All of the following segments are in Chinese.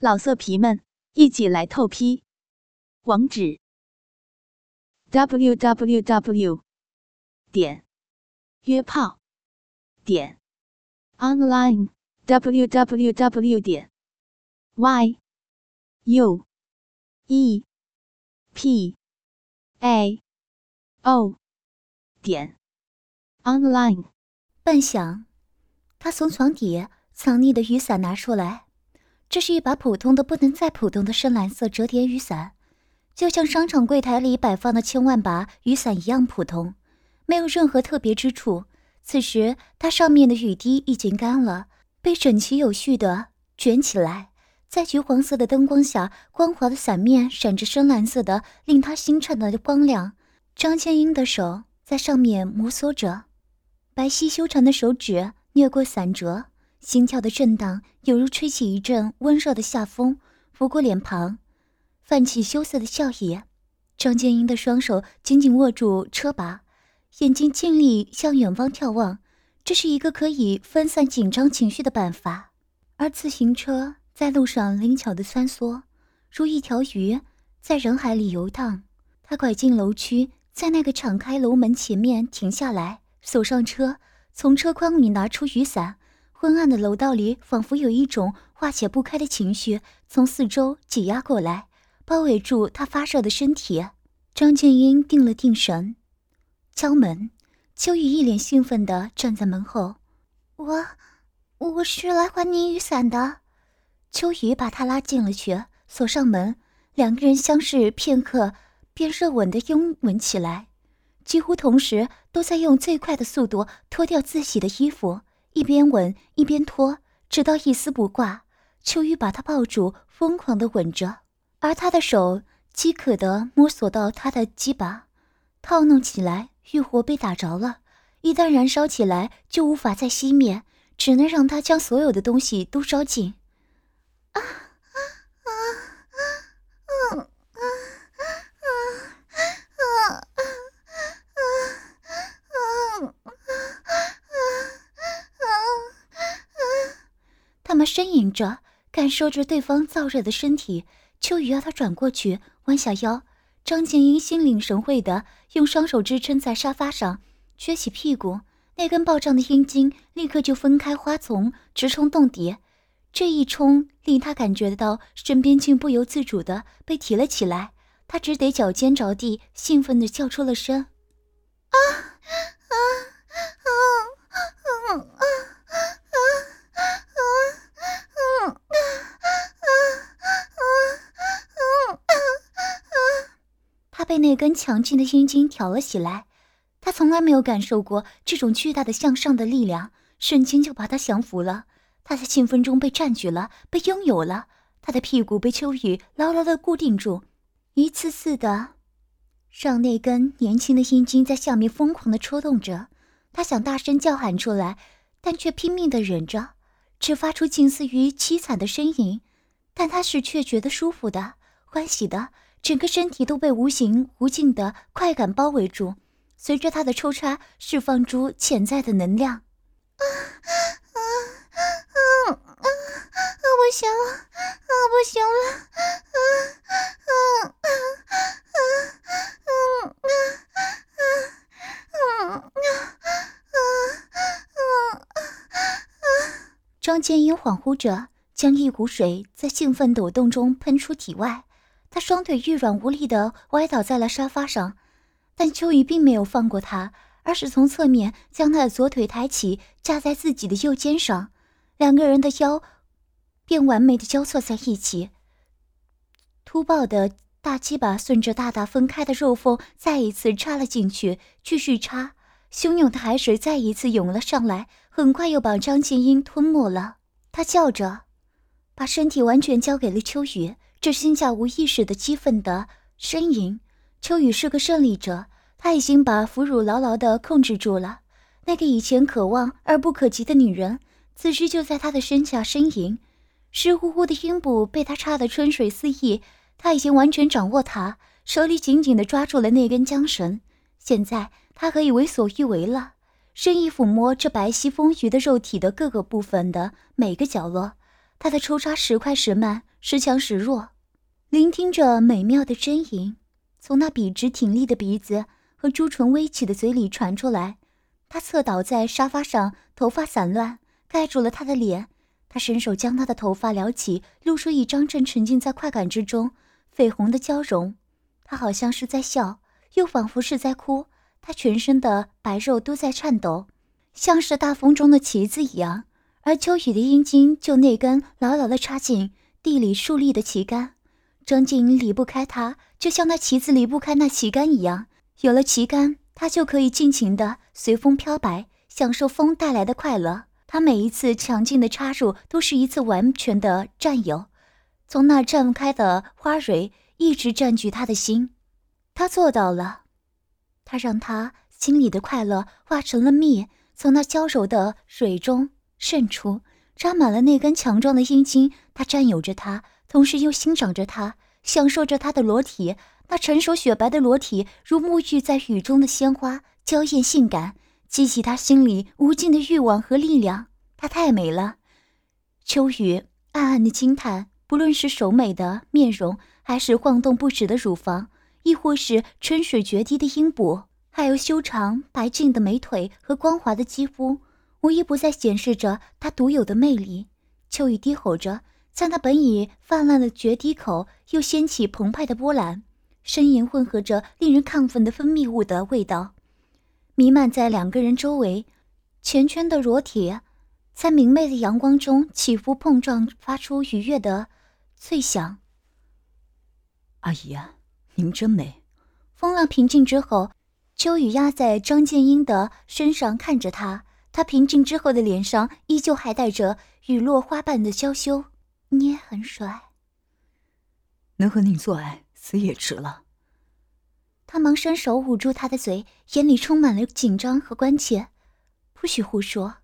老色皮们，一起来透批！网址：w w w 点约炮点 online w w w 点 y u e p a o 点 online。半晌，他从床底藏匿的雨伞拿出来。这是一把普通的不能再普通的深蓝色折叠雨伞，就像商场柜台里摆放的千万把雨伞一样普通，没有任何特别之处。此时，它上面的雨滴已经干了，被整齐有序的卷起来，在橘黄色的灯光下，光滑的伞面闪着深蓝色的，令他心颤的光亮。张千英的手在上面摩挲着，白皙修长的手指掠过伞折。心跳的震荡，犹如吹起一阵温热的夏风，拂过脸庞，泛起羞涩的笑意。张建英的双手紧紧握住车把，眼睛尽力向远方眺望。这是一个可以分散紧张情绪的办法。而自行车在路上灵巧的穿梭，如一条鱼在人海里游荡。他拐进楼区，在那个敞开楼门前面停下来，锁上车，从车筐里拿出雨伞。昏暗的楼道里，仿佛有一种化解不开的情绪从四周挤压过来，包围住他发热的身体。张建英定了定神，敲门。秋雨一脸兴奋地站在门后：“我，我是来还你雨伞的。”秋雨把他拉进了去，锁上门。两个人相视片刻，便热吻的拥吻起来，几乎同时都在用最快的速度脱掉自己的衣服。一边吻一边脱，直到一丝不挂。秋雨把他抱住，疯狂地吻着，而他的手饥渴地摸索到他的鸡巴，套弄起来。欲火被打着了，一旦燃烧起来，就无法再熄灭，只能让他将所有的东西都烧尽。啊啊啊啊啊啊啊啊啊！他们呻吟着，感受着对方燥热的身体。秋雨要他转过去，弯下腰。张静英心领神会的用双手支撑在沙发上，撅起屁股，那根暴胀的阴茎立刻就分开花丛，直冲洞底。这一冲令他感觉到身边竟不由自主的被提了起来，他只得脚尖着地，兴奋的叫出了声：“啊那根强劲的阴茎挑了起来，他从来没有感受过这种巨大的向上的力量，瞬间就把他降服了。他在兴奋中被占据了，被拥有了。他的屁股被秋雨牢牢的固定住，一次次的让那根年轻的阴茎在下面疯狂的抽动着。他想大声叫喊出来，但却拼命的忍着。只发出近似于凄惨的呻吟，但他是却觉得舒服的、欢喜的，整个身体都被无形无尽的快感包围住，随着他的抽插释放出潜在的能量。啊啊啊啊啊！不行了，啊不行了，啊啊啊啊啊啊啊啊啊啊啊！张建英恍惚着，将一股水在兴奋抖动中喷出体外。他双腿欲软无力地歪倒在了沙发上，但秋雨并没有放过他，而是从侧面将他的左腿抬起，架在自己的右肩上。两个人的腰便完美的交错在一起，粗暴的大鸡巴顺着大大分开的肉缝再一次插了进去，继续插。汹涌的海水再一次涌了上来。很快又把张静英吞没了。他叫着，把身体完全交给了秋雨。这心下无意识的激愤的呻吟。秋雨是个胜利者，他已经把俘虏牢牢的控制住了。那个以前可望而不可及的女人，此时就在他的身下呻吟。湿乎乎的阴部被他插得春水四溢。他已经完全掌握她，手里紧紧地抓住了那根缰绳。现在他可以为所欲为了。深意抚摸这白皙丰腴的肉体的各个部分的每个角落，他的抽插时快时慢，时强时弱，聆听着美妙的呻吟，从那笔直挺立的鼻子和朱唇微起的嘴里传出来。他侧倒在沙发上，头发散乱，盖住了他的脸。他伸手将他的头发撩起，露出一张正沉浸在快感之中、绯红的娇容。他好像是在笑，又仿佛是在哭。他全身的白肉都在颤抖，像是大风中的旗子一样。而秋雨的阴茎就那根牢牢地插进地里竖立的旗杆，张静离不开它，就像那旗子离不开那旗杆一样。有了旗杆，他就可以尽情地随风飘摆，享受风带来的快乐。他每一次强劲的插入，都是一次完全的占有，从那绽开的花蕊一直占据他的心。他做到了，他让他心里的快乐化成了蜜，从那娇柔的水中渗出，扎满了那根强壮的阴茎。他占有着她，同时又欣赏着她，享受着她的裸体。那成熟雪白的裸体，如沐浴在雨中的鲜花，娇艳性感。激起他心里无尽的欲望和力量。她太美了，秋雨暗暗的惊叹。不论是柔美的面容，还是晃动不止的乳房，亦或是春水决堤的阴部，还有修长白净的美腿和光滑的肌肤，无一不在显示着她独有的魅力。秋雨低吼着，在那本已泛滥的决堤口，又掀起澎湃的波澜，呻吟混合着令人亢奋的分泌物的味道。弥漫在两个人周围，前圈的裸体在明媚的阳光中起伏碰撞，发出愉悦的脆响。阿姨，您真美。风浪平静之后，秋雨压在张建英的身上看着他，他平静之后的脸上依旧还带着雨落花瓣的娇羞。你也很帅，能和你做爱，死也值了。他忙伸手捂住他的嘴，眼里充满了紧张和关切。不许胡说！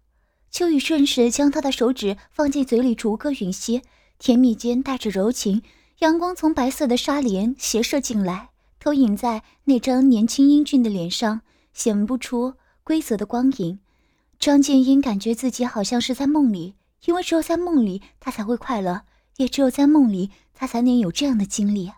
秋雨顺势将他的手指放进嘴里逐个吮吸，甜蜜间带着柔情。阳光从白色的纱帘斜射进来，投影在那张年轻英俊的脸上，显不出规则的光影。张建英感觉自己好像是在梦里，因为只有在梦里他才会快乐，也只有在梦里他才能有这样的经历。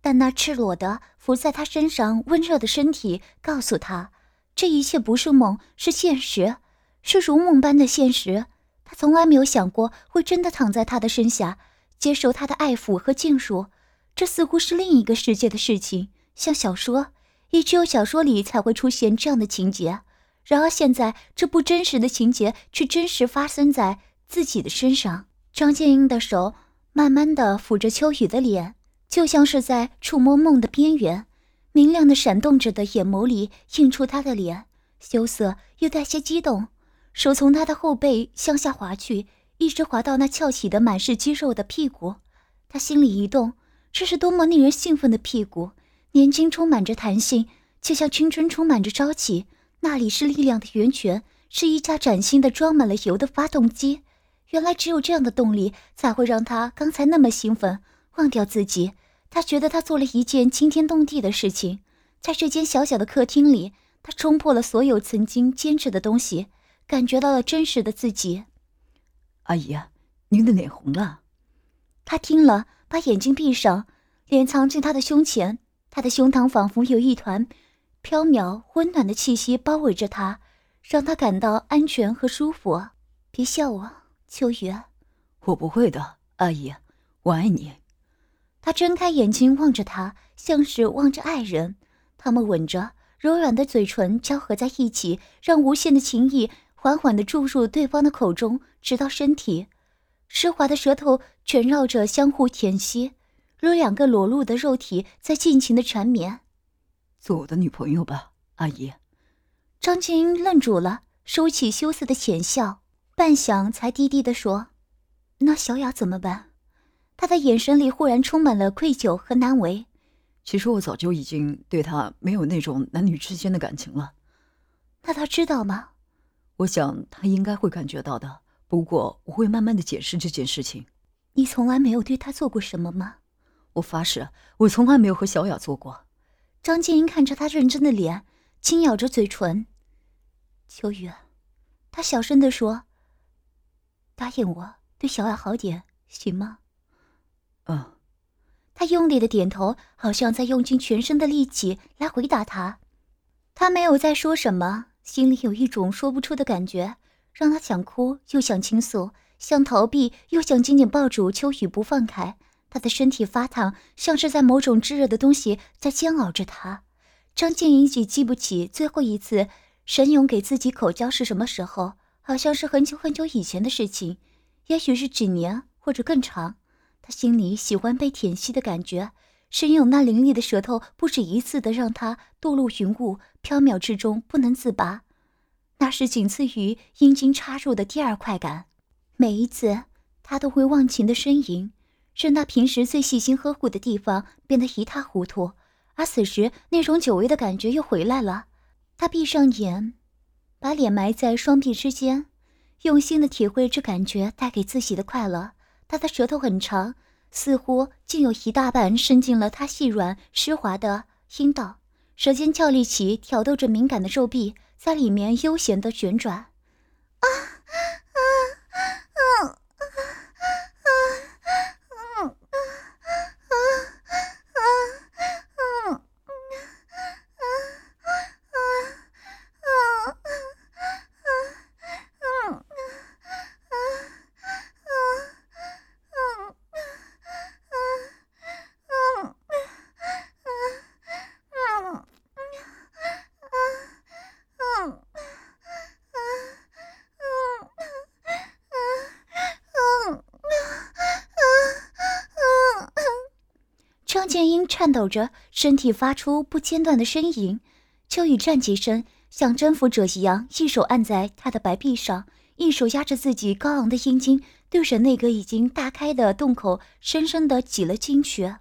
但那赤裸的伏在他身上温热的身体告诉他，这一切不是梦，是现实，是如梦般的现实。他从来没有想过会真的躺在他的身下，接受他的爱抚和禁术。这似乎是另一个世界的事情，像小说，也只有小说里才会出现这样的情节。然而现在，这不真实的情节却真实发生在自己的身上。张建英的手慢慢的抚着秋雨的脸。就像是在触摸梦的边缘，明亮的闪动着的眼眸里映出他的脸，羞涩又带些激动。手从他的后背向下滑去，一直滑到那翘起的满是肌肉的屁股。他心里一动，这是多么令人兴奋的屁股！年轻充满着弹性，就像青春充满着朝气。那里是力量的源泉，是一架崭新的装满了油的发动机。原来只有这样的动力，才会让他刚才那么兴奋。忘掉自己，他觉得他做了一件惊天动地的事情。在这间小小的客厅里，他冲破了所有曾经坚持的东西，感觉到了真实的自己。阿姨，您的脸红了。他听了，把眼睛闭上，脸藏进他的胸前。他的胸膛仿佛有一团飘渺温暖的气息包围着他，让他感到安全和舒服。别笑我，秋雨。我不会的，阿姨，我爱你。他睁开眼睛望着他，像是望着爱人。他们吻着，柔软的嘴唇交合在一起，让无限的情意缓缓地注入对方的口中，直到身体。湿滑的舌头缠绕着，相互舔吸，如两个裸露的肉体在尽情的缠绵。做我的女朋友吧，阿姨。张晶愣住了，收起羞涩的浅笑，半晌才低低地说：“那小雅怎么办？”他的眼神里忽然充满了愧疚和难为。其实我早就已经对他没有那种男女之间的感情了。那他知道吗？我想他应该会感觉到的。不过我会慢慢的解释这件事情。你从来没有对他做过什么吗？我发誓，我从来没有和小雅做过。张静英看着他认真的脸，轻咬着嘴唇。秋雨，他小声的说：“答应我，对小雅好点，行吗？”用力的点头，好像在用尽全身的力气来回答他。他没有再说什么，心里有一种说不出的感觉，让他想哭又想倾诉，想逃避又想紧紧抱住秋雨不放开。他的身体发烫，像是在某种炙热的东西在煎熬着他。张静怡已记不起最后一次沈勇给自己口交是什么时候，好像是很久很久以前的事情，也许是几年或者更长。他心里喜欢被舔吸的感觉。沈勇那凌厉的舌头不止一次的让他堕入云雾缥缈之中不能自拔，那是仅次于阴茎插入的第二快感。每一次，他都会忘情的呻吟，使那平时最细心呵护的地方变得一塌糊涂。而此时，那种久违的感觉又回来了。他闭上眼，把脸埋在双臂之间，用心的体会这感觉带给自己的快乐。他的舌头很长。似乎竟有一大半伸进了他细软湿滑的阴道，舌尖翘立起，挑逗着敏感的皱壁，在里面悠闲的旋转。啊啊啊啊啊颤抖着，身体发出不间断的呻吟。秋雨站起身，像征服者一样，一手按在他的白臂上，一手压着自己高昂的阴茎，对着那个已经大开的洞口，深深的挤了进去。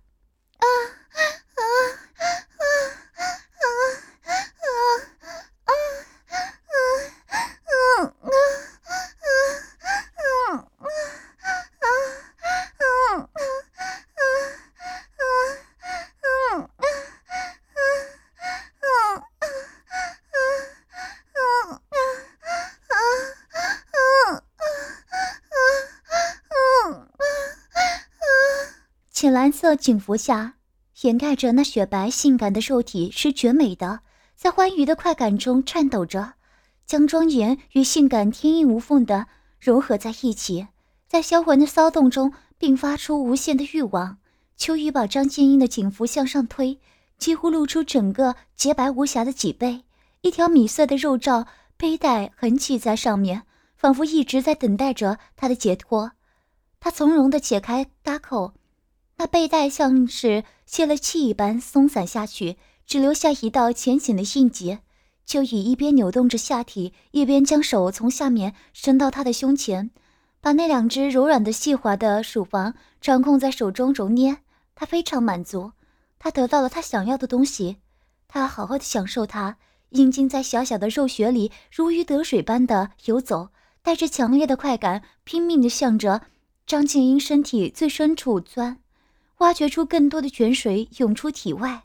蓝色警服下，掩盖着那雪白性感的肉体是绝美的，在欢愉的快感中颤抖着，将庄严与性感天衣无缝的融合在一起，在销魂的骚动中并发出无限的欲望。秋雨把张建英的警服向上推，几乎露出整个洁白无瑕的脊背，一条米色的肉罩背带横系在上面，仿佛一直在等待着他的解脱。他从容地解开搭扣。那背带像是泄了气一般松散下去，只留下一道浅浅的印记。秋雨一边扭动着下体，一边将手从下面伸到他的胸前，把那两只柔软的、细滑的乳房掌控在手中揉捏。他非常满足，他得到了他想要的东西。他好好的享受它，阴茎在小小的肉穴里如鱼得水般的游走，带着强烈的快感，拼命的向着张静英身体最深处钻。挖掘出更多的泉水涌出体外，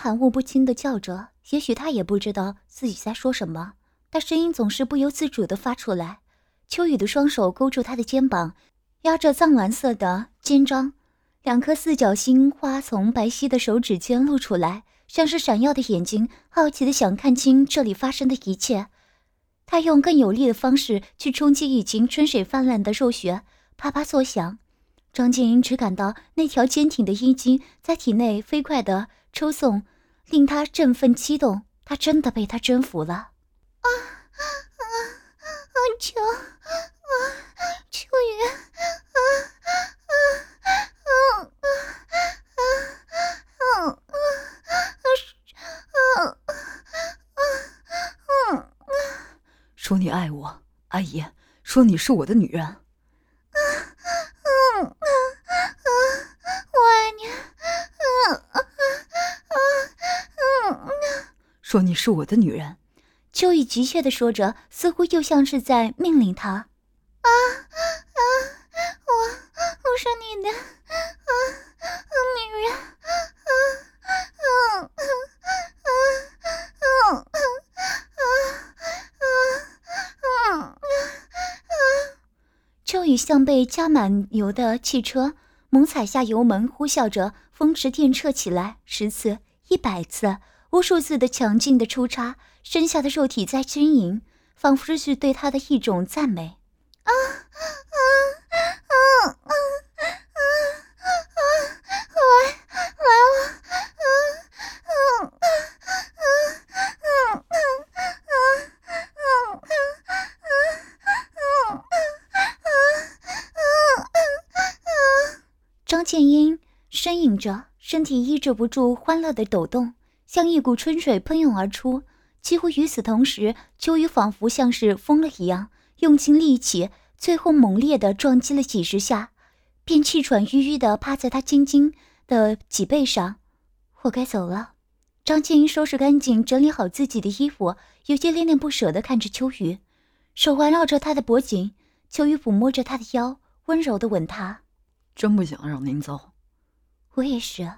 含糊不清的叫着，也许他也不知道自己在说什么，但声音总是不由自主的发出来。秋雨的双手勾住他的肩膀，压着藏蓝色的肩章，两颗四角星花从白皙的手指间露出来，像是闪耀的眼睛，好奇的想看清这里发生的一切。他用更有力的方式去冲击已经春水泛滥的肉穴，啪啪作响。张静英只感到那条坚挺的阴茎在体内飞快的。抽送令他振奋激动，他真的被他征服了。啊啊啊啊！秋啊，秋雨啊啊啊啊啊啊啊啊啊啊！说你爱我，阿姨，说你是我的女人。说你是我的女人。秋雨急切的说着，似乎又像是在命令他。啊啊！我我是你的啊啊女人啊啊啊啊啊啊啊啊！秋雨像被加满油的汽车，猛踩下油门，呼啸着风驰电掣起来，十次、一百次、无数次的强劲的出插。身下的肉体在呻吟，仿佛是对他的一种赞美。啊啊啊啊啊啊！来来了！啊啊啊啊啊啊！张建英呻吟着，身体抑制不住欢乐的抖动，像一股春水喷涌而出。几乎与此同时，秋雨仿佛像是疯了一样，用尽力气，最后猛烈地撞击了几十下，便气喘吁吁地趴在他晶晶的脊背上。我该走了。张静英收拾干净，整理好自己的衣服，有些恋恋不舍地看着秋雨，手环绕着他的脖颈。秋雨抚摸着他的腰，温柔地吻他。真不想让您走。我也是。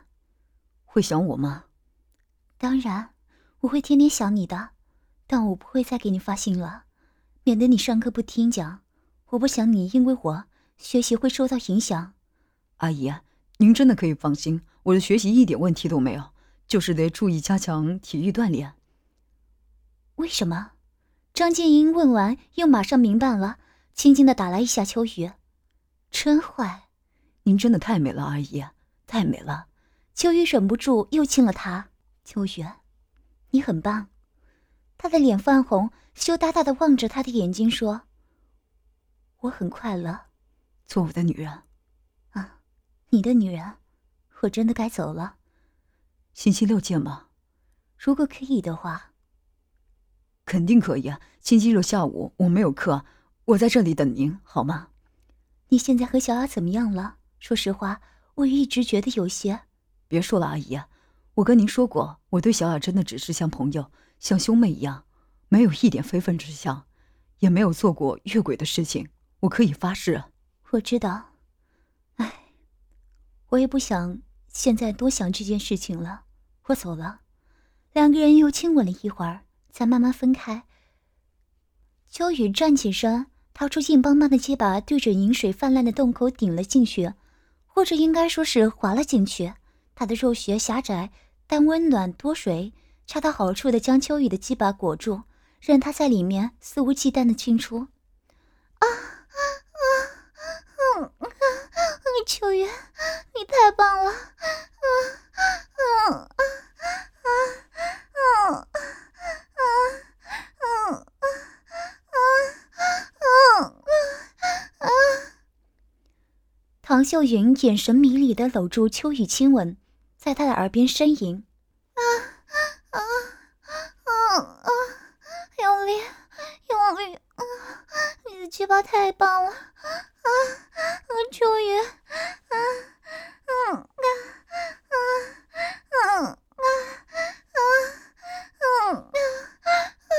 会想我吗？当然。我会天天想你的，但我不会再给你发信了，免得你上课不听讲。我不想你因为我学习会受到影响。阿姨，您真的可以放心，我的学习一点问题都没有，就是得注意加强体育锻炼。为什么？张建英问完，又马上明白了，轻轻的打了一下秋雨。真坏，您真的太美了，阿姨，太美了。秋雨忍不住又亲了她。秋雨。你很棒，他的脸泛红，羞答答的望着他的眼睛说：“我很快乐，做我的女人。”啊，你的女人，我真的该走了。星期六见吧，如果可以的话。肯定可以啊！星期六下午我没有课，我在这里等您，好吗？你现在和小雅怎么样了？说实话，我一直觉得有些……别说了，阿姨。我跟您说过，我对小雅真的只是像朋友、像兄妹一样，没有一点非分之想，也没有做过越轨的事情。我可以发誓。我知道，唉，我也不想现在多想这件事情了。我走了。两个人又亲吻了一会儿，才慢慢分开。秋雨站起身，掏出硬邦邦的鸡巴，对着饮水泛滥的洞口顶了进去，或者应该说是滑了进去。他的肉穴狭窄，但温暖多水，恰到好处的将秋雨的鸡巴裹住，任他在里面肆无忌惮的进出。啊啊啊啊啊啊！秋雨，你太棒了！啊啊啊啊啊啊啊啊啊啊啊啊！唐秀云眼神迷离的搂住秋雨，亲吻。在他的耳边呻吟，啊啊啊啊！用力，用力！啊，你的鸡巴太棒了！啊啊！秋雨，啊嗯啊啊啊啊啊啊啊！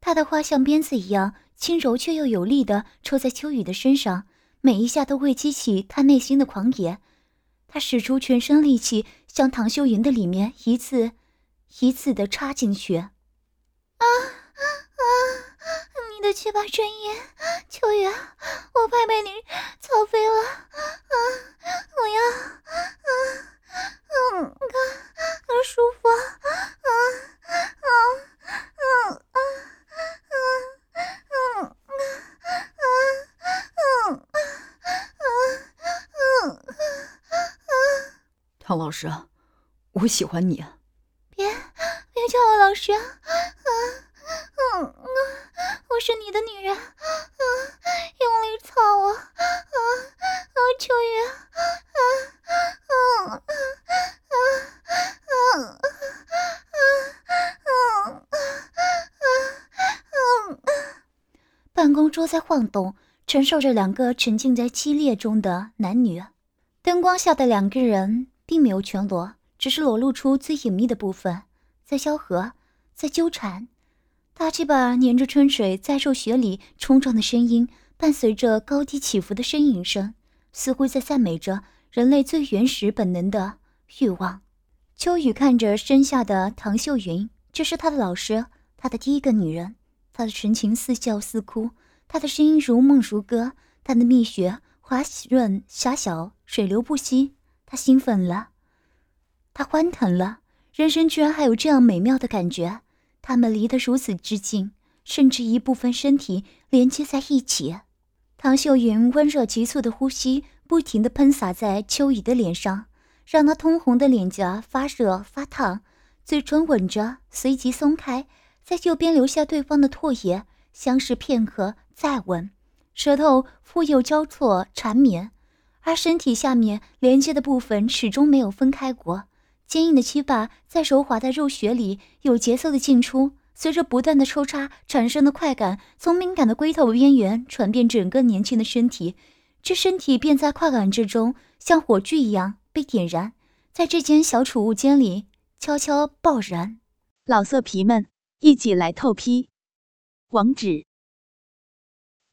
他的话像鞭子一样轻柔却又有力的抽在秋雨的身上，每一下都会激起他内心的狂野。他使出全身力气，向唐秀云的里面一次一次的插进去。啊啊啊，你的七八真眼，秋云，我怕被你操飞了。啊，我要……啊，啊，啊，啊，舒服。啊，啊，啊，啊，啊，啊。唐老师，我喜欢你。别，别叫我老师。啊，嗯嗯，我是你的女人。啊，用力操我。啊啊，桌在晃动，承受着两个沉浸在激烈中的男女。灯光下的两个人。并没有全裸，只是裸露出最隐秘的部分。在萧何，在纠缠。大鸡巴粘着春水，在肉穴里冲撞的声音，伴随着高低起伏的呻吟声，似乎在赞美着人类最原始本能的欲望。秋雨看着身下的唐秀云，这是他的老师，他的第一个女人。他的神情似笑似哭，他的声音如梦如歌，他的蜜穴滑润狭小，水流不息。他兴奋了，他欢腾了，人生居然还有这样美妙的感觉。他们离得如此之近，甚至一部分身体连接在一起。唐秀云温热急促的呼吸不停地喷洒在秋雨的脸上，让她通红的脸颊发热发烫，嘴唇吻着，随即松开，在右边留下对方的唾液，相视片刻，再吻，舌头复又交错缠绵，而身体下面连接的部分始终没有分开过。坚硬的鸡巴在柔滑的肉穴里有节奏的进出，随着不断的抽插产生的快感，从敏感的龟头边缘传遍整个年轻的身体，这身体便在快感之中像火炬一样被点燃，在这间小储物间里悄悄爆燃。老色皮们，一起来透批！网址